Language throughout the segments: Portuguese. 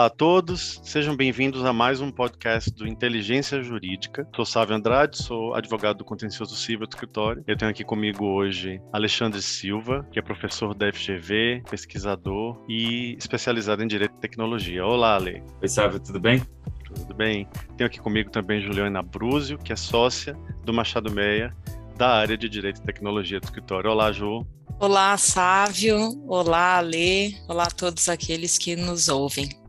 Olá a todos, sejam bem-vindos a mais um podcast do Inteligência Jurídica. Sou Sávio Andrade, sou advogado do Contencioso Civil do escritório. Eu tenho aqui comigo hoje Alexandre Silva, que é professor da FGV, pesquisador e especializado em Direito e Tecnologia. Olá, Ale. Oi, Sávio, tudo bem? Tudo bem. Tenho aqui comigo também Juliana Brúzio, que é sócia do Machado Meia, da área de Direito e Tecnologia do escritório. Olá, Ju. Olá, Sávio. Olá, Ale. Olá a todos aqueles que nos ouvem.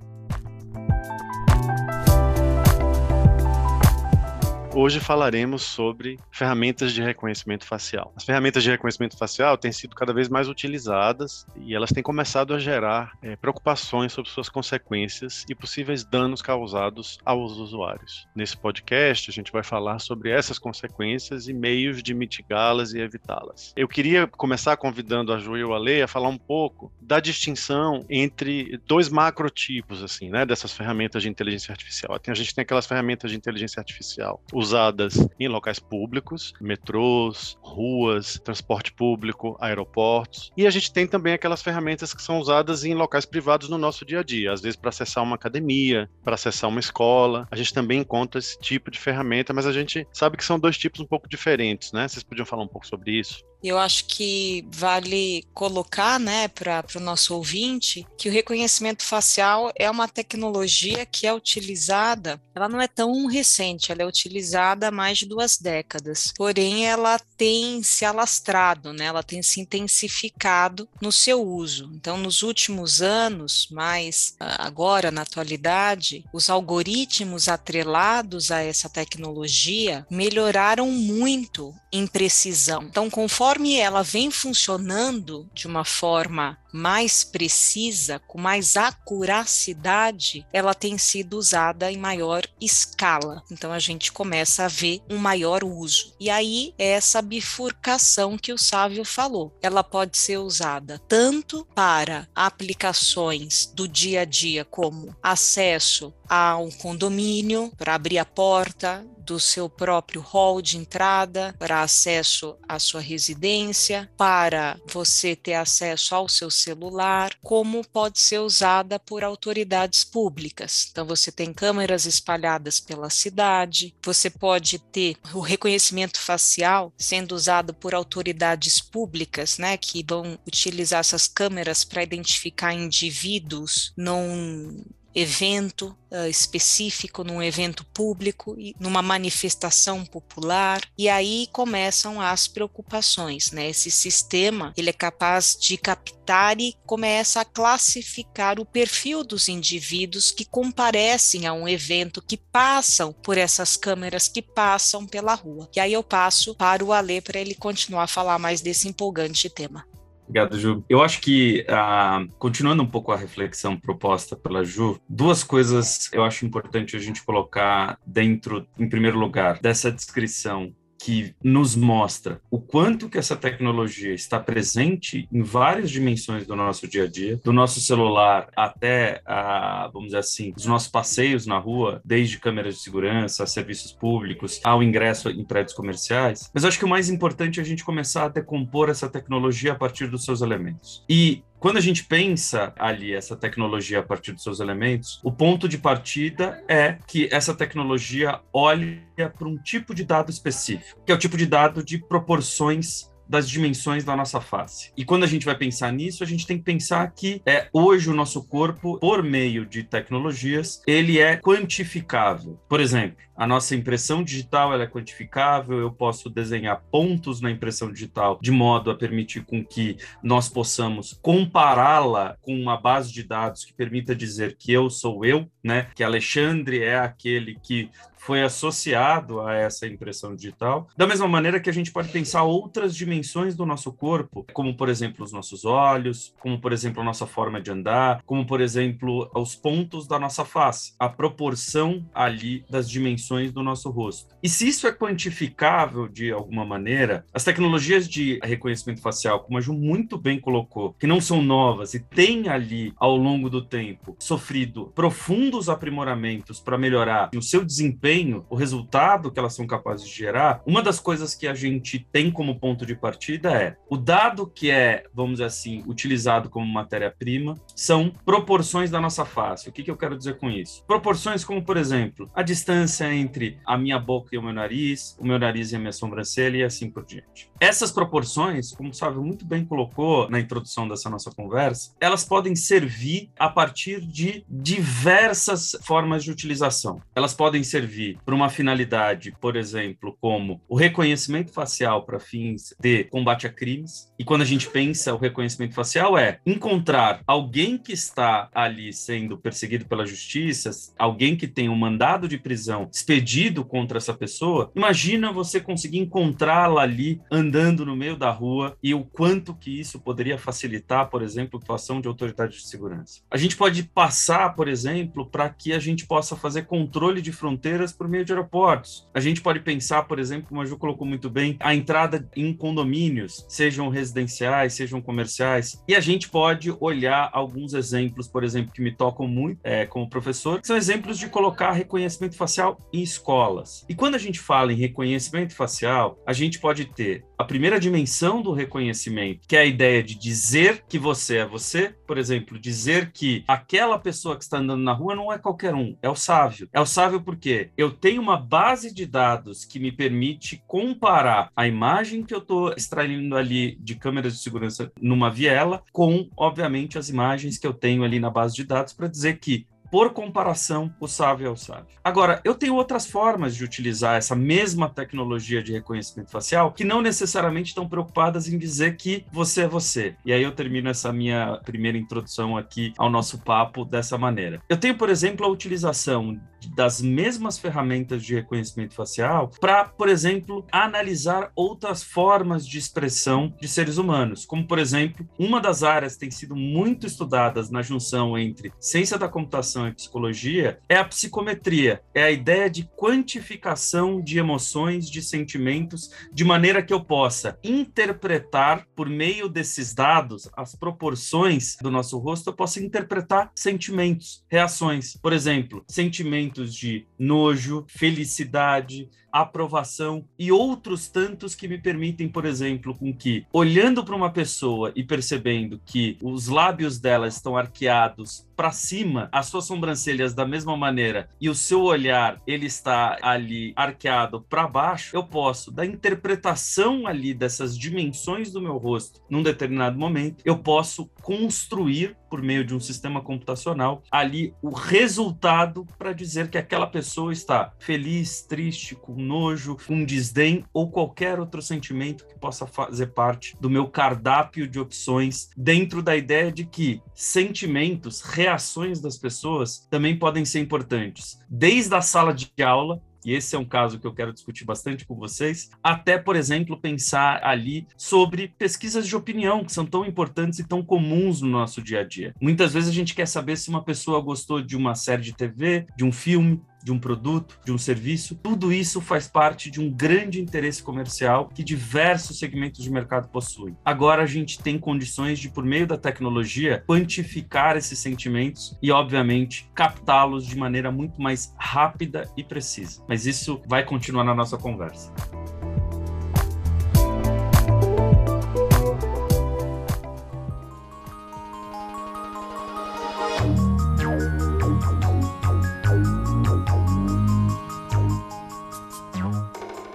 Hoje falaremos sobre ferramentas de reconhecimento facial. As ferramentas de reconhecimento facial têm sido cada vez mais utilizadas e elas têm começado a gerar é, preocupações sobre suas consequências e possíveis danos causados aos usuários. Nesse podcast, a gente vai falar sobre essas consequências e meios de mitigá-las e evitá-las. Eu queria começar convidando a Ju e o Ale a falar um pouco da distinção entre dois macrotipos assim, né, dessas ferramentas de inteligência artificial. A gente tem aquelas ferramentas de inteligência artificial usadas em locais públicos, metrôs, ruas, transporte público, aeroportos. E a gente tem também aquelas ferramentas que são usadas em locais privados no nosso dia a dia, às vezes para acessar uma academia, para acessar uma escola. A gente também encontra esse tipo de ferramenta, mas a gente sabe que são dois tipos um pouco diferentes, né? Vocês podiam falar um pouco sobre isso? Eu acho que vale colocar, né, para o nosso ouvinte, que o reconhecimento facial é uma tecnologia que é utilizada, ela não é tão recente, ela é utilizada há mais de duas décadas. Porém, ela tem se alastrado, né, ela tem se intensificado no seu uso. Então, nos últimos anos, mais agora na atualidade, os algoritmos atrelados a essa tecnologia melhoraram muito em precisão. Então, conforme conforme ela vem funcionando de uma forma mais precisa, com mais acuracidade, ela tem sido usada em maior escala. Então a gente começa a ver um maior uso. E aí é essa bifurcação que o Sávio falou. Ela pode ser usada tanto para aplicações do dia a dia, como acesso a um condomínio, para abrir a porta do seu próprio hall de entrada para acesso à sua residência, para você ter acesso ao seu celular, como pode ser usada por autoridades públicas. Então você tem câmeras espalhadas pela cidade, você pode ter o reconhecimento facial sendo usado por autoridades públicas, né, que vão utilizar essas câmeras para identificar indivíduos num evento uh, específico, num evento público, numa manifestação popular, e aí começam as preocupações, né? Esse sistema, ele é capaz de captar e começa a classificar o perfil dos indivíduos que comparecem a um evento, que passam por essas câmeras, que passam pela rua. E aí eu passo para o Alê para ele continuar a falar mais desse empolgante tema. Obrigado, Ju. Eu acho que, ah, continuando um pouco a reflexão proposta pela Ju, duas coisas eu acho importante a gente colocar dentro, em primeiro lugar, dessa descrição que nos mostra o quanto que essa tecnologia está presente em várias dimensões do nosso dia a dia, do nosso celular até, a, vamos dizer assim, os nossos passeios na rua, desde câmeras de segurança, serviços públicos, ao ingresso em prédios comerciais. Mas acho que o mais importante é a gente começar a decompor essa tecnologia a partir dos seus elementos. E quando a gente pensa ali essa tecnologia a partir dos seus elementos, o ponto de partida é que essa tecnologia olha para um tipo de dado específico, que é o tipo de dado de proporções das dimensões da nossa face. E quando a gente vai pensar nisso, a gente tem que pensar que é hoje o nosso corpo, por meio de tecnologias, ele é quantificável. Por exemplo, a nossa impressão digital ela é quantificável, eu posso desenhar pontos na impressão digital de modo a permitir com que nós possamos compará-la com uma base de dados que permita dizer que eu sou eu, né? Que Alexandre é aquele que foi associado a essa impressão digital. Da mesma maneira que a gente pode pensar outras dimensões do nosso corpo, como por exemplo os nossos olhos, como por exemplo a nossa forma de andar, como por exemplo os pontos da nossa face, a proporção ali das dimensões do nosso rosto. E se isso é quantificável de alguma maneira, as tecnologias de reconhecimento facial, como a Ju muito bem colocou, que não são novas e têm ali, ao longo do tempo, sofrido profundos aprimoramentos para melhorar o seu desempenho, o resultado que elas são capazes de gerar, uma das coisas que a gente tem como ponto de partida é o dado que é, vamos dizer assim, utilizado como matéria-prima são proporções da nossa face. O que, que eu quero dizer com isso? Proporções como, por exemplo, a distância entre a minha boca e o meu nariz, o meu nariz e a minha sobrancelha e assim por diante. Essas proporções, como o Sávio muito bem colocou na introdução dessa nossa conversa, elas podem servir a partir de diversas formas de utilização. Elas podem servir para uma finalidade, por exemplo, como o reconhecimento facial para fins de combate a crimes. E quando a gente pensa o reconhecimento facial é encontrar alguém que está ali sendo perseguido pela justiça, alguém que tem um mandado de prisão expedido contra essa pessoa. Imagina você conseguir encontrá-la ali andando no meio da rua e o quanto que isso poderia facilitar, por exemplo, a atuação de autoridade de segurança. A gente pode passar, por exemplo, para que a gente possa fazer controle de fronteiras por meio de aeroportos. A gente pode pensar, por exemplo, como a Ju colocou muito bem, a entrada em condomínios, sejam residenciais, sejam comerciais, e a gente pode olhar alguns exemplos, por exemplo, que me tocam muito é, como professor, que são exemplos de colocar reconhecimento facial em escolas. E quando a gente fala em reconhecimento facial, a gente pode ter a primeira dimensão do reconhecimento, que é a ideia de dizer que você é você, por exemplo, dizer que aquela pessoa que está andando na rua não é qualquer um, é o sábio. É o sábio porque eu tenho uma base de dados que me permite comparar a imagem que eu estou extraindo ali de câmeras de segurança numa viela com, obviamente, as imagens que eu tenho ali na base de dados para dizer que por comparação, o sábio é o sábio. Agora, eu tenho outras formas de utilizar essa mesma tecnologia de reconhecimento facial que não necessariamente estão preocupadas em dizer que você é você. E aí eu termino essa minha primeira introdução aqui ao nosso papo dessa maneira. Eu tenho, por exemplo, a utilização das mesmas ferramentas de reconhecimento facial para, por exemplo, analisar outras formas de expressão de seres humanos, como, por exemplo, uma das áreas que tem sido muito estudadas na junção entre ciência da computação e psicologia é a psicometria, é a ideia de quantificação de emoções, de sentimentos, de maneira que eu possa interpretar por meio desses dados as proporções do nosso rosto, eu possa interpretar sentimentos, reações. Por exemplo, sentimentos sentimentos de nojo, felicidade, aprovação e outros tantos que me permitem, por exemplo, com que, olhando para uma pessoa e percebendo que os lábios dela estão arqueados para cima, as suas sobrancelhas da mesma maneira e o seu olhar ele está ali arqueado para baixo, eu posso da interpretação ali dessas dimensões do meu rosto num determinado momento, eu posso construir por meio de um sistema computacional ali o resultado para dizer que aquela pessoa está feliz, triste, com nojo, com desdém ou qualquer outro sentimento que possa fazer parte do meu cardápio de opções dentro da ideia de que sentimentos, reações das pessoas também podem ser importantes, desde a sala de aula e esse é um caso que eu quero discutir bastante com vocês, até, por exemplo, pensar ali sobre pesquisas de opinião, que são tão importantes e tão comuns no nosso dia a dia. Muitas vezes a gente quer saber se uma pessoa gostou de uma série de TV, de um filme, de um produto, de um serviço, tudo isso faz parte de um grande interesse comercial que diversos segmentos de mercado possuem. Agora a gente tem condições de, por meio da tecnologia, quantificar esses sentimentos e, obviamente, captá-los de maneira muito mais rápida e precisa. Mas isso vai continuar na nossa conversa.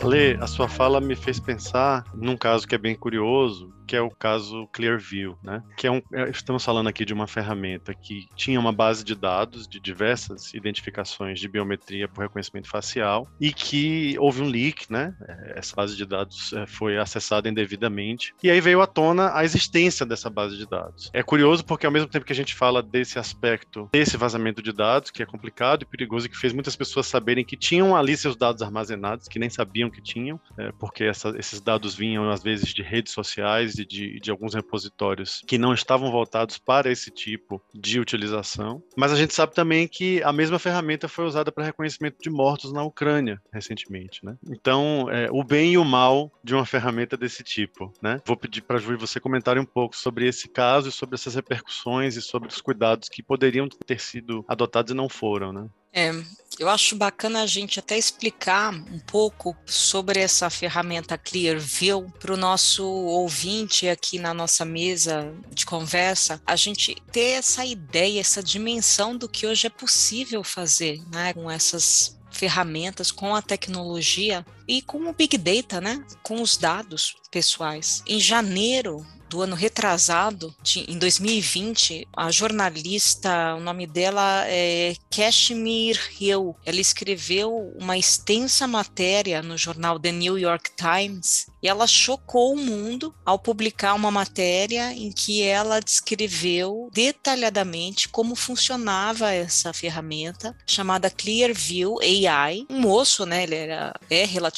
Lê, a sua fala me fez pensar num caso que é bem curioso, que é o caso Clearview, né? Que é um, é, estamos falando aqui de uma ferramenta que tinha uma base de dados de diversas identificações de biometria por reconhecimento facial e que houve um leak, né? É, essa base de dados é, foi acessada indevidamente e aí veio à tona a existência dessa base de dados. É curioso porque ao mesmo tempo que a gente fala desse aspecto desse vazamento de dados que é complicado e perigoso e que fez muitas pessoas saberem que tinham ali seus dados armazenados que nem sabiam que tinham, porque essa, esses dados vinham às vezes de redes sociais e de, de alguns repositórios que não estavam voltados para esse tipo de utilização. Mas a gente sabe também que a mesma ferramenta foi usada para reconhecimento de mortos na Ucrânia recentemente, né? Então, é, o bem e o mal de uma ferramenta desse tipo, né? Vou pedir para a Ju e você comentarem um pouco sobre esse caso e sobre essas repercussões e sobre os cuidados que poderiam ter sido adotados e não foram, né? É, eu acho bacana a gente até explicar um pouco sobre essa ferramenta Clearview para o nosso ouvinte aqui na nossa mesa de conversa, a gente ter essa ideia, essa dimensão do que hoje é possível fazer né, com essas ferramentas, com a tecnologia e com o Big Data, né, com os dados pessoais. Em janeiro do ano retrasado, de, em 2020, a jornalista, o nome dela é Kashmir Hill, ela escreveu uma extensa matéria no jornal The New York Times e ela chocou o mundo ao publicar uma matéria em que ela descreveu detalhadamente como funcionava essa ferramenta chamada Clearview AI. Um moço, né, ele era, é relativamente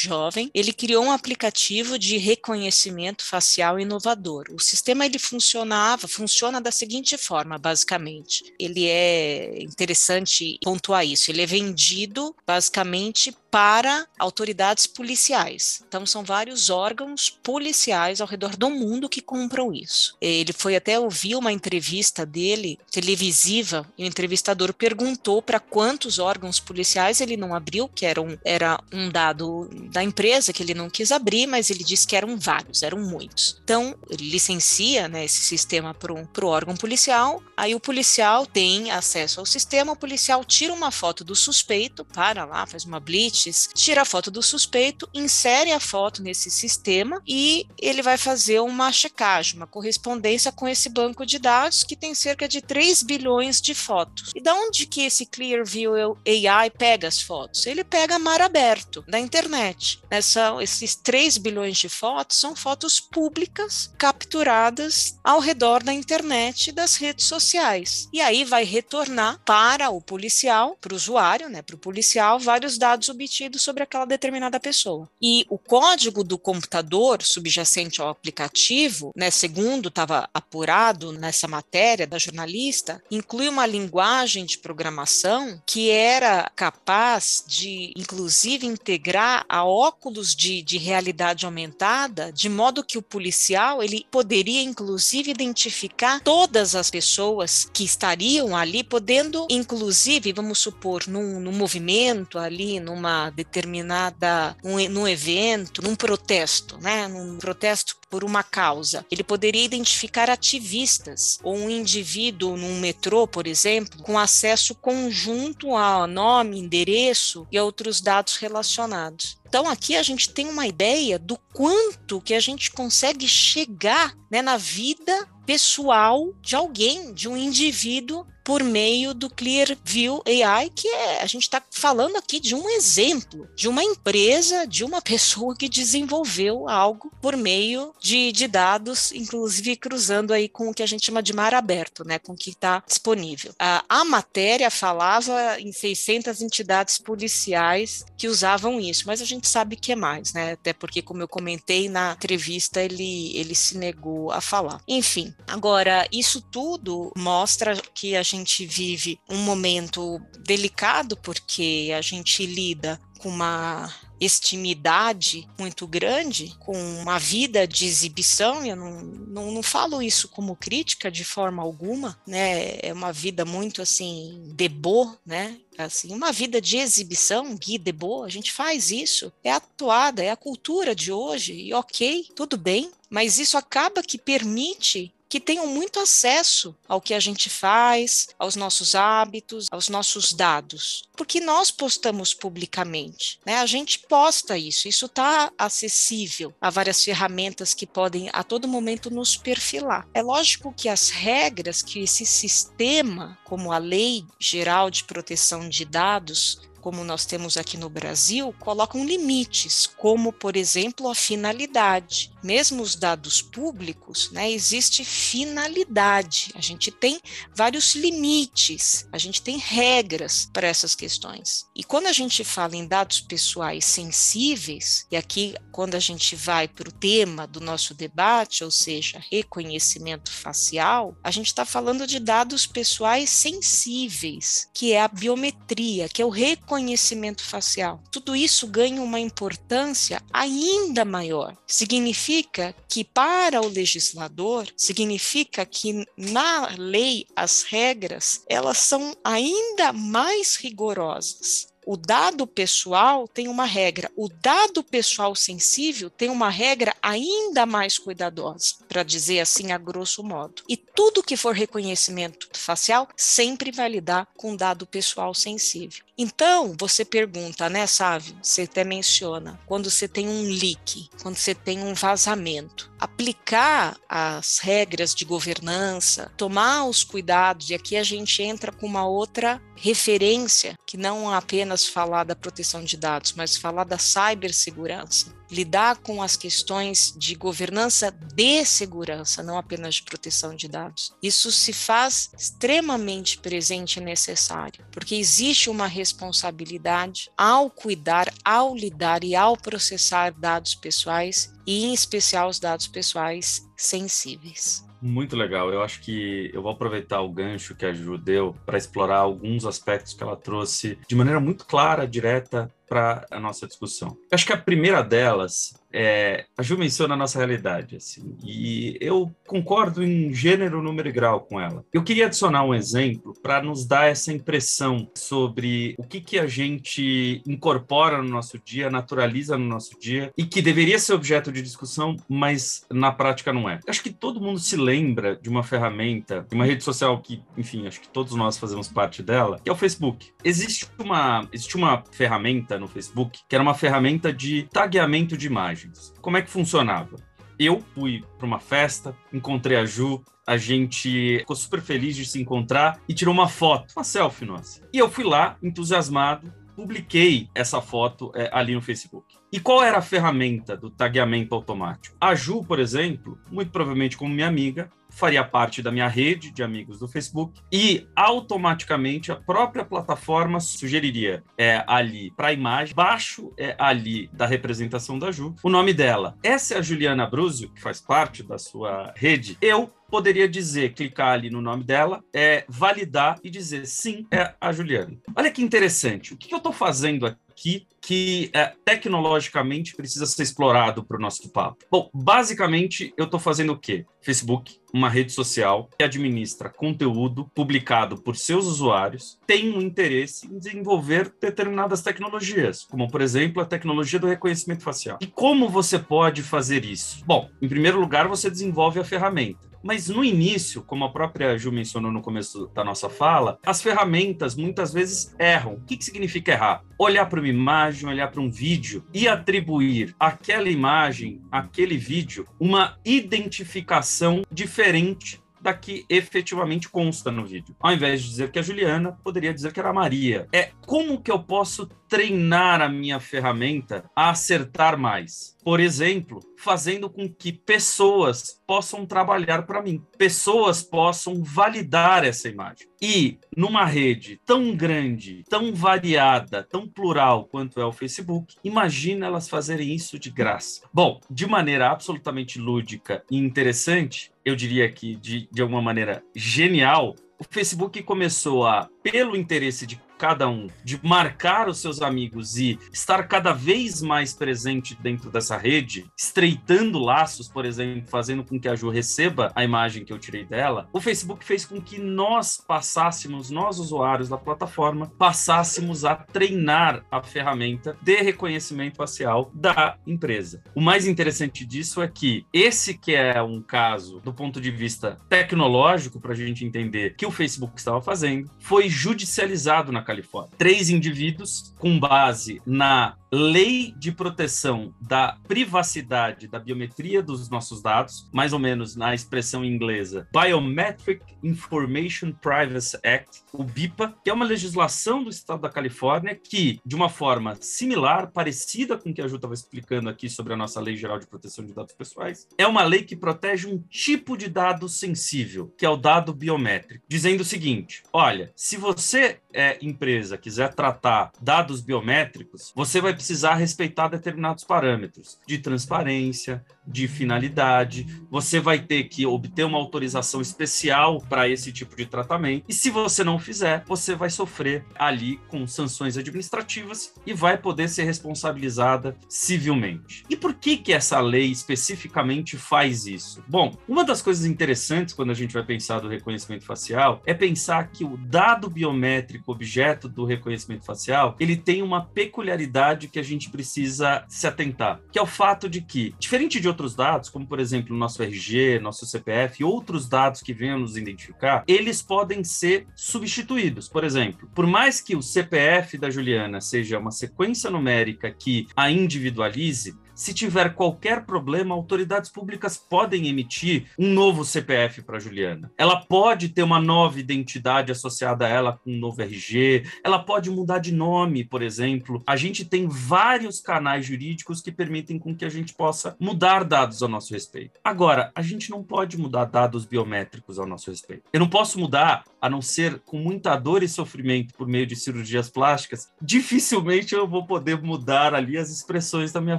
jovem, ele criou um aplicativo de reconhecimento facial inovador. O sistema ele funcionava, funciona da seguinte forma, basicamente. Ele é interessante pontuar isso. Ele é vendido basicamente para autoridades policiais. Então, são vários órgãos policiais ao redor do mundo que compram isso. Ele foi até ouvir uma entrevista dele, televisiva, e o entrevistador perguntou para quantos órgãos policiais ele não abriu, que era um, era um dado da empresa que ele não quis abrir, mas ele disse que eram vários, eram muitos. Então, ele licencia né, esse sistema para o órgão policial, aí o policial tem acesso ao sistema, o policial tira uma foto do suspeito, para lá, faz uma blitz, tira a foto do suspeito, insere a foto nesse sistema e ele vai fazer uma checagem, uma correspondência com esse banco de dados que tem cerca de 3 bilhões de fotos. E da onde que esse Clearview AI pega as fotos? Ele pega mar aberto da internet. Essa, esses 3 bilhões de fotos são fotos públicas capturadas ao redor da internet e das redes sociais. E aí vai retornar para o policial, para o usuário, né, para o policial, vários dados obtidos sobre aquela determinada pessoa. E o código do computador subjacente ao aplicativo, né, segundo estava apurado nessa matéria da jornalista, inclui uma linguagem de programação que era capaz de, inclusive, integrar a óculos de, de realidade aumentada, de modo que o policial ele poderia, inclusive, identificar todas as pessoas que estariam ali, podendo, inclusive, vamos supor, num, num movimento ali, numa determinada, um, num evento, num protesto, né, num protesto por uma causa. Ele poderia identificar ativistas ou um indivíduo num metrô, por exemplo, com acesso conjunto a nome, endereço e outros dados relacionados. Então aqui a gente tem uma ideia do quanto que a gente consegue chegar né, na vida pessoal de alguém, de um indivíduo por meio do Clearview AI, que é, a gente está falando aqui de um exemplo, de uma empresa, de uma pessoa que desenvolveu algo por meio de, de dados, inclusive cruzando aí com o que a gente chama de mar aberto, né, com o que está disponível. A, a matéria falava em 600 entidades policiais que usavam isso, mas a gente sabe que é mais, né, até porque, como eu comentei na entrevista, ele, ele se negou a falar. Enfim, agora, isso tudo mostra que a gente gente vive um momento delicado porque a gente lida com uma estimidade muito grande, com uma vida de exibição, eu não, não, não, falo isso como crítica de forma alguma, né? É uma vida muito assim, debô, né? Assim, uma vida de exibição, Gui debô, a gente faz isso, é atuada, é a cultura de hoje, e ok, tudo bem, mas isso acaba que permite que tenham muito acesso ao que a gente faz, aos nossos hábitos, aos nossos dados. Porque nós postamos publicamente, né? A gente posta isso, isso está acessível a várias ferramentas que podem a todo momento nos perfilar. É lógico que as regras que esse sistema, como a Lei Geral de Proteção de Dados, como nós temos aqui no Brasil, colocam limites, como, por exemplo, a finalidade. Mesmo os dados públicos, né, existe finalidade. A gente tem vários limites, a gente tem regras para essas questões. E quando a gente fala em dados pessoais sensíveis, e aqui quando a gente vai para o tema do nosso debate, ou seja, reconhecimento facial, a gente está falando de dados pessoais sensíveis, que é a biometria, que é o reconhecimento facial. Tudo isso ganha uma importância ainda maior. Significa que para o legislador, significa que na lei as regras, elas são ainda mais rigorosas. O dado pessoal tem uma regra, o dado pessoal sensível tem uma regra ainda mais cuidadosa, para dizer assim a grosso modo. E tudo que for reconhecimento facial sempre vai lidar com dado pessoal sensível. Então, você pergunta, né, Sávio? Você até menciona, quando você tem um leak, quando você tem um vazamento, aplicar as regras de governança, tomar os cuidados, e aqui a gente entra com uma outra referência, que não apenas falar da proteção de dados, mas falar da cibersegurança lidar com as questões de governança de segurança, não apenas de proteção de dados. Isso se faz extremamente presente e necessário, porque existe uma responsabilidade ao cuidar, ao lidar e ao processar dados pessoais, e em especial os dados pessoais sensíveis. Muito legal. Eu acho que eu vou aproveitar o gancho que a Ju deu para explorar alguns aspectos que ela trouxe de maneira muito clara, direta, para a nossa discussão. Eu acho que a primeira delas é, a Ju menciona a nossa realidade, assim, e eu concordo em gênero, número e grau com ela. Eu queria adicionar um exemplo para nos dar essa impressão sobre o que, que a gente incorpora no nosso dia, naturaliza no nosso dia e que deveria ser objeto de discussão, mas na prática não é. Eu acho que todo mundo se lembra de uma ferramenta, de uma rede social que, enfim, acho que todos nós fazemos parte dela, que é o Facebook. Existe uma, existe uma ferramenta no Facebook que era uma ferramenta de tagueamento de imagens. Como é que funcionava? Eu fui para uma festa, encontrei a Ju, a gente ficou super feliz de se encontrar e tirou uma foto, uma selfie nossa. E eu fui lá, entusiasmado, publiquei essa foto é, ali no Facebook. E qual era a ferramenta do tagueamento automático? A Ju, por exemplo, muito provavelmente como minha amiga, faria parte da minha rede de amigos do Facebook e automaticamente a própria plataforma sugeriria é, ali para a imagem, baixo é, ali da representação da Ju, o nome dela. Essa é a Juliana Bruzio, que faz parte da sua rede. Eu poderia dizer, clicar ali no nome dela, é, validar e dizer sim, é a Juliana. Olha que interessante. O que eu estou fazendo aqui? Aqui que é, tecnologicamente precisa ser explorado para o nosso papo? Bom, basicamente eu estou fazendo o quê? Facebook, uma rede social que administra conteúdo publicado por seus usuários, tem um interesse em desenvolver determinadas tecnologias, como por exemplo a tecnologia do reconhecimento facial. E como você pode fazer isso? Bom, em primeiro lugar, você desenvolve a ferramenta. Mas no início, como a própria Ju mencionou no começo da nossa fala, as ferramentas muitas vezes erram. O que, que significa errar? Olhar para uma imagem, olhar para um vídeo e atribuir àquela imagem, aquele vídeo, uma identificação diferente da que efetivamente consta no vídeo. Ao invés de dizer que é Juliana, poderia dizer que era a Maria. É como que eu posso treinar a minha ferramenta a acertar mais? Por exemplo, fazendo com que pessoas possam trabalhar para mim, pessoas possam validar essa imagem. E numa rede tão grande, tão variada, tão plural quanto é o Facebook, imagina elas fazerem isso de graça. Bom, de maneira absolutamente lúdica e interessante, eu diria que de, de alguma maneira genial, o Facebook começou a, pelo interesse de cada um, de marcar os seus amigos e estar cada vez mais presente dentro dessa rede, estreitando laços, por exemplo, fazendo com que a Ju receba a imagem que eu tirei dela, o Facebook fez com que nós passássemos, nós usuários da plataforma, passássemos a treinar a ferramenta de reconhecimento facial da empresa. O mais interessante disso é que esse que é um caso do ponto de vista tecnológico para a gente entender que o Facebook estava fazendo, foi judicializado na Califórnia. Três indivíduos, com base na lei de proteção da privacidade da biometria dos nossos dados, mais ou menos na expressão inglesa Biometric Information Privacy Act, o BIPA, que é uma legislação do estado da Califórnia que, de uma forma similar, parecida com o que a Ju estava explicando aqui sobre a nossa Lei Geral de Proteção de Dados Pessoais, é uma lei que protege um tipo de dado sensível, que é o dado biométrico, dizendo o seguinte: olha, se você é empresa quiser tratar dados biométricos, você vai precisar respeitar determinados parâmetros de transparência, de finalidade. Você vai ter que obter uma autorização especial para esse tipo de tratamento. E se você não fizer, você vai sofrer ali com sanções administrativas e vai poder ser responsabilizada civilmente. E por que que essa lei especificamente faz isso? Bom, uma das coisas interessantes quando a gente vai pensar do reconhecimento facial é pensar que o dado biométrico objeto do reconhecimento facial, ele tem uma peculiaridade que a gente precisa se atentar, que é o fato de que, diferente de outros dados, como por exemplo nosso RG, nosso CPF e outros dados que venham nos identificar, eles podem ser substituídos. Por exemplo, por mais que o CPF da Juliana seja uma sequência numérica que a individualize, se tiver qualquer problema, autoridades públicas podem emitir um novo CPF para Juliana. Ela pode ter uma nova identidade associada a ela com um novo RG, ela pode mudar de nome, por exemplo. A gente tem vários canais jurídicos que permitem com que a gente possa mudar dados ao nosso respeito. Agora, a gente não pode mudar dados biométricos ao nosso respeito. Eu não posso mudar, a não ser com muita dor e sofrimento por meio de cirurgias plásticas. Dificilmente eu vou poder mudar ali as expressões da minha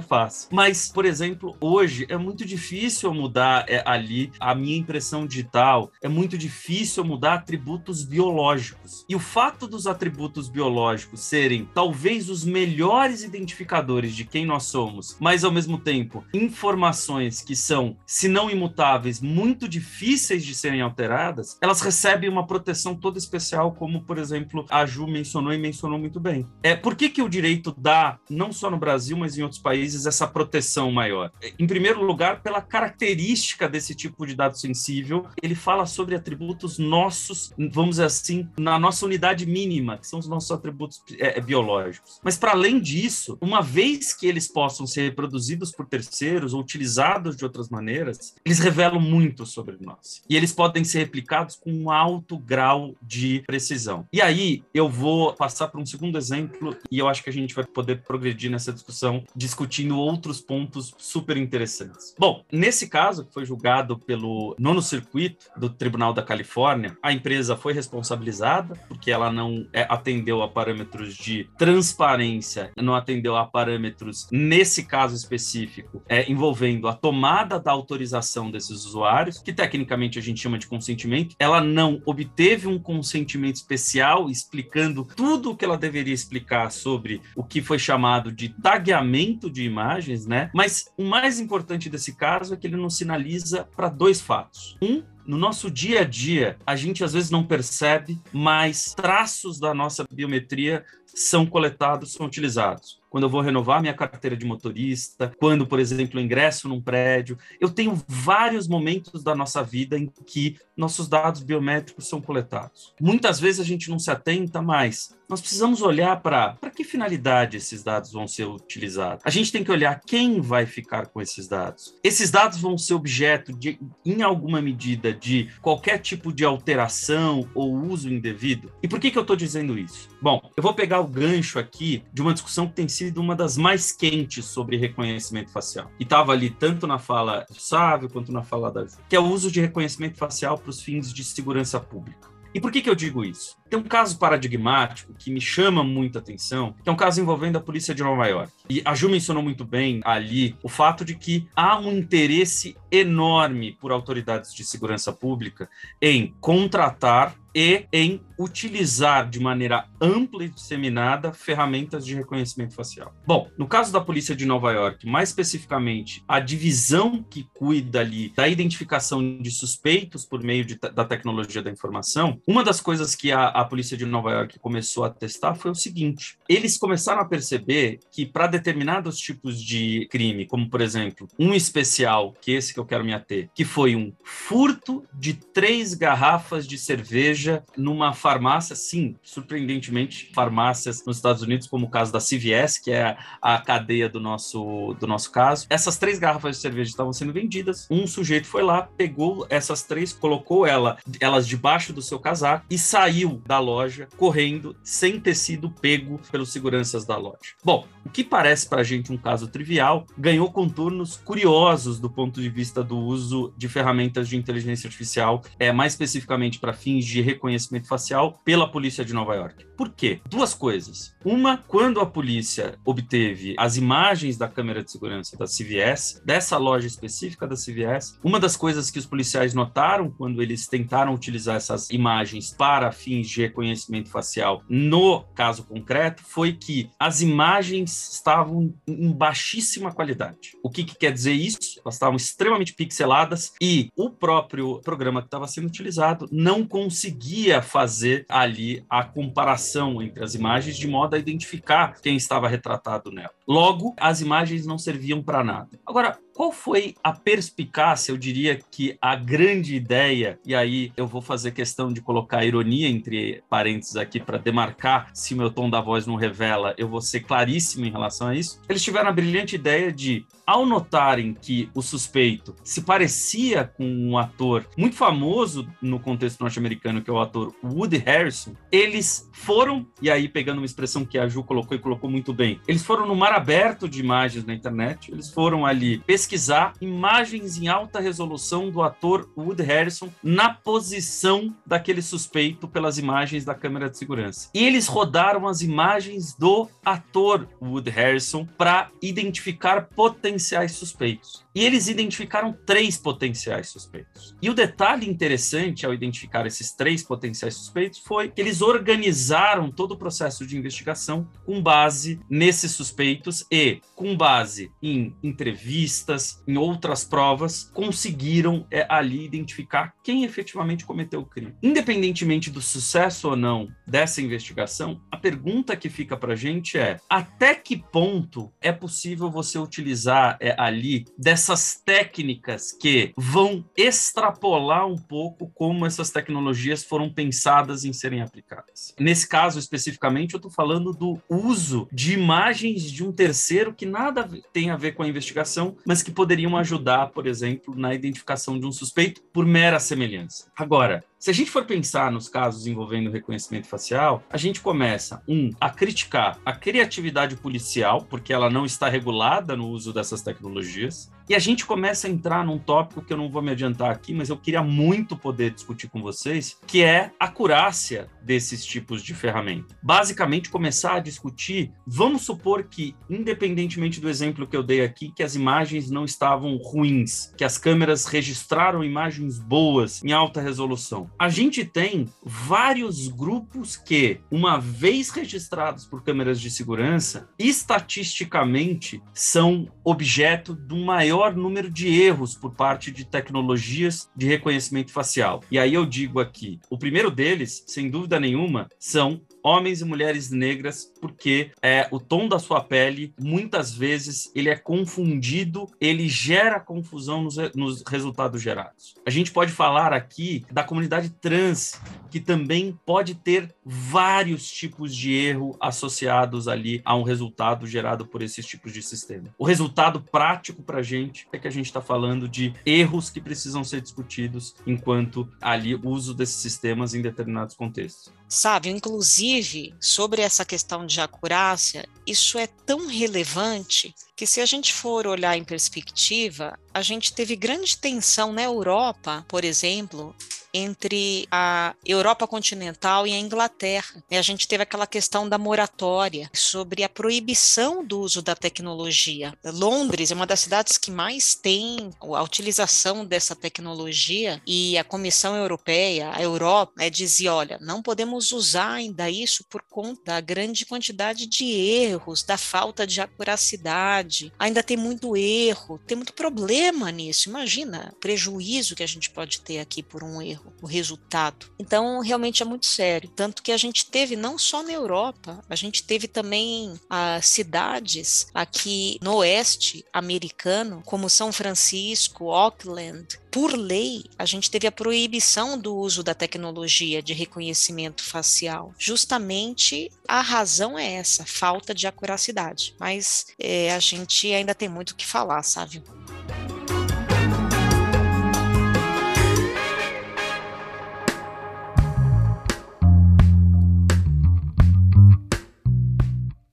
face. Mas, por exemplo, hoje é muito difícil mudar é, ali a minha impressão digital, é muito difícil mudar atributos biológicos. E o fato dos atributos biológicos serem talvez os melhores identificadores de quem nós somos, mas ao mesmo tempo informações que são, se não imutáveis, muito difíceis de serem alteradas, elas recebem uma proteção toda especial, como por exemplo a Ju mencionou e mencionou muito bem. É por que, que o direito dá, não só no Brasil, mas em outros países, essa proteção maior? Em primeiro lugar, pela característica desse tipo de dado sensível, ele fala sobre atributos nossos, vamos dizer assim, na nossa unidade mínima, que são os nossos atributos é, biológicos. Mas, para além disso, uma vez que eles possam ser reproduzidos por terceiros ou utilizados de outras maneiras, eles revelam muito sobre nós. E eles podem ser replicados com um alto grau de precisão. E aí, eu vou passar para um segundo exemplo, e eu acho que a gente vai poder progredir nessa discussão, discutindo outros outros pontos super interessantes. Bom, nesse caso, que foi julgado pelo nono circuito do Tribunal da Califórnia, a empresa foi responsabilizada porque ela não é, atendeu a parâmetros de transparência, não atendeu a parâmetros, nesse caso específico, é, envolvendo a tomada da autorização desses usuários, que tecnicamente a gente chama de consentimento. Ela não obteve um consentimento especial explicando tudo o que ela deveria explicar sobre o que foi chamado de tagueamento de imagens né? Mas o mais importante desse caso é que ele nos sinaliza para dois fatos. Um, no nosso dia a dia, a gente às vezes não percebe, mas traços da nossa biometria são coletados, são utilizados quando eu vou renovar minha carteira de motorista, quando, por exemplo, eu ingresso num prédio. Eu tenho vários momentos da nossa vida em que nossos dados biométricos são coletados. Muitas vezes a gente não se atenta, mas nós precisamos olhar para que finalidade esses dados vão ser utilizados. A gente tem que olhar quem vai ficar com esses dados. Esses dados vão ser objeto de, em alguma medida, de qualquer tipo de alteração ou uso indevido. E por que, que eu estou dizendo isso? Bom, eu vou pegar o gancho aqui de uma discussão que tem sido uma das mais quentes sobre reconhecimento facial. E estava ali tanto na fala do Sávio quanto na fala da que é o uso de reconhecimento facial para os fins de segurança pública. E por que, que eu digo isso? Tem um caso paradigmático que me chama muita atenção, que é um caso envolvendo a polícia de Nova York. E a Ju mencionou muito bem ali o fato de que há um interesse enorme por autoridades de segurança pública em contratar e em utilizar de maneira ampla e disseminada ferramentas de reconhecimento facial. Bom, no caso da polícia de Nova York, mais especificamente, a divisão que cuida ali da identificação de suspeitos por meio de, da tecnologia da informação, uma das coisas que a, a polícia de Nova York começou a testar foi o seguinte: eles começaram a perceber que para determinados tipos de crime, como por exemplo, um especial, que é esse que eu quero me ater, que foi um furto de três garrafas de cerveja numa farmácia, sim, surpreendentemente, farmácias nos Estados Unidos, como o caso da CVS, que é a cadeia do nosso, do nosso caso. Essas três garrafas de cerveja estavam sendo vendidas. Um sujeito foi lá, pegou essas três, colocou ela, elas debaixo do seu casaco e saiu da loja correndo sem ter sido pego pelos seguranças da loja. Bom, o que parece para a gente um caso trivial ganhou contornos curiosos do ponto de vista do uso de ferramentas de inteligência artificial, é mais especificamente para fins de reconhecimento facial pela polícia de Nova York. Por quê? Duas coisas. Uma, quando a polícia obteve as imagens da câmera de segurança da CVS, dessa loja específica da CVS, uma das coisas que os policiais notaram quando eles tentaram utilizar essas imagens para fins de reconhecimento facial no caso concreto foi que as imagens estavam em baixíssima qualidade. O que, que quer dizer isso? Elas estavam extremamente pixeladas e o próprio programa que estava sendo utilizado não conseguia fazer ali a comparação entre as imagens de modo a identificar quem estava retratado nela. Logo, as imagens não serviam para nada. Agora, qual foi a perspicácia? Eu diria que a grande ideia, e aí eu vou fazer questão de colocar ironia entre parênteses aqui para demarcar se meu tom da voz não revela, eu vou ser claríssimo em relação a isso. Eles tiveram a brilhante ideia de, ao notarem que o suspeito se parecia com um ator muito famoso no contexto norte-americano, que é o ator Woody Harrison, eles foram, e aí pegando uma expressão que a Ju colocou e colocou muito bem, eles foram no mar aberto de imagens na internet, eles foram ali pesquisar imagens em alta resolução do ator Wood Harrison na posição daquele suspeito pelas imagens da câmera de segurança. E eles rodaram as imagens do ator Wood Harrison para identificar potenciais suspeitos. E eles identificaram três potenciais suspeitos. E o detalhe interessante ao identificar esses três potenciais suspeitos foi que eles organizaram todo o processo de investigação com base nesses suspeitos e com base em entrevistas, em outras provas, conseguiram é, ali identificar quem efetivamente cometeu o crime. Independentemente do sucesso ou não dessa investigação, a pergunta que fica para gente é: até que ponto é possível você utilizar é, ali dessa essas técnicas que vão extrapolar um pouco como essas tecnologias foram pensadas em serem aplicadas. Nesse caso especificamente, eu estou falando do uso de imagens de um terceiro que nada tem a ver com a investigação, mas que poderiam ajudar, por exemplo, na identificação de um suspeito por mera semelhança. Agora, se a gente for pensar nos casos envolvendo reconhecimento facial, a gente começa, um, a criticar a criatividade policial, porque ela não está regulada no uso dessas tecnologias, e a gente começa a entrar num tópico que eu não vou me adiantar aqui, mas eu queria muito poder discutir com vocês, que é a acurácia desses tipos de ferramenta. Basicamente, começar a discutir, vamos supor que, independentemente do exemplo que eu dei aqui, que as imagens não estavam ruins, que as câmeras registraram imagens boas em alta resolução a gente tem vários grupos que, uma vez registrados por câmeras de segurança, estatisticamente são objeto um maior número de erros por parte de tecnologias de reconhecimento facial. E aí eu digo aqui, o primeiro deles, sem dúvida nenhuma, são homens e mulheres negras, porque é, o tom da sua pele, muitas vezes, ele é confundido, ele gera confusão nos, nos resultados gerados. A gente pode falar aqui da comunidade trans, que também pode ter vários tipos de erro associados ali a um resultado gerado por esses tipos de sistema. O resultado prático para a gente é que a gente está falando de erros que precisam ser discutidos enquanto ali o uso desses sistemas em determinados contextos. Sabe, inclusive, sobre essa questão de acurácia, isso é tão relevante que se a gente for olhar em perspectiva, a gente teve grande tensão na Europa, por exemplo, entre a Europa continental e a Inglaterra. E a gente teve aquela questão da moratória sobre a proibição do uso da tecnologia. Londres é uma das cidades que mais tem a utilização dessa tecnologia e a Comissão Europeia, a Europa, né, dizia, olha, não podemos usar ainda isso por conta da grande quantidade de erros, da falta de acuracidade. Ainda tem muito erro, tem muito problema nisso. Imagina o prejuízo que a gente pode ter aqui por um erro. Erro, o resultado. Então, realmente é muito sério. Tanto que a gente teve, não só na Europa, a gente teve também as cidades aqui no oeste americano, como São Francisco, Auckland, por lei, a gente teve a proibição do uso da tecnologia de reconhecimento facial. Justamente a razão é essa, falta de acuracidade. Mas é, a gente ainda tem muito o que falar, sabe?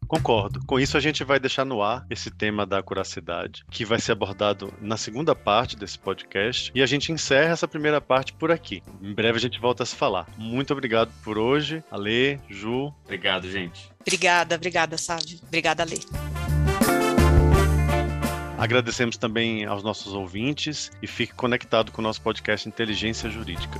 Concordo. Com isso, a gente vai deixar no ar esse tema da curacidade, que vai ser abordado na segunda parte desse podcast. E a gente encerra essa primeira parte por aqui. Em breve a gente volta a se falar. Muito obrigado por hoje. Ale, Ju. Obrigado, gente. Obrigada, obrigada, Sávio. Obrigada, Ale. Agradecemos também aos nossos ouvintes e fique conectado com o nosso podcast Inteligência Jurídica.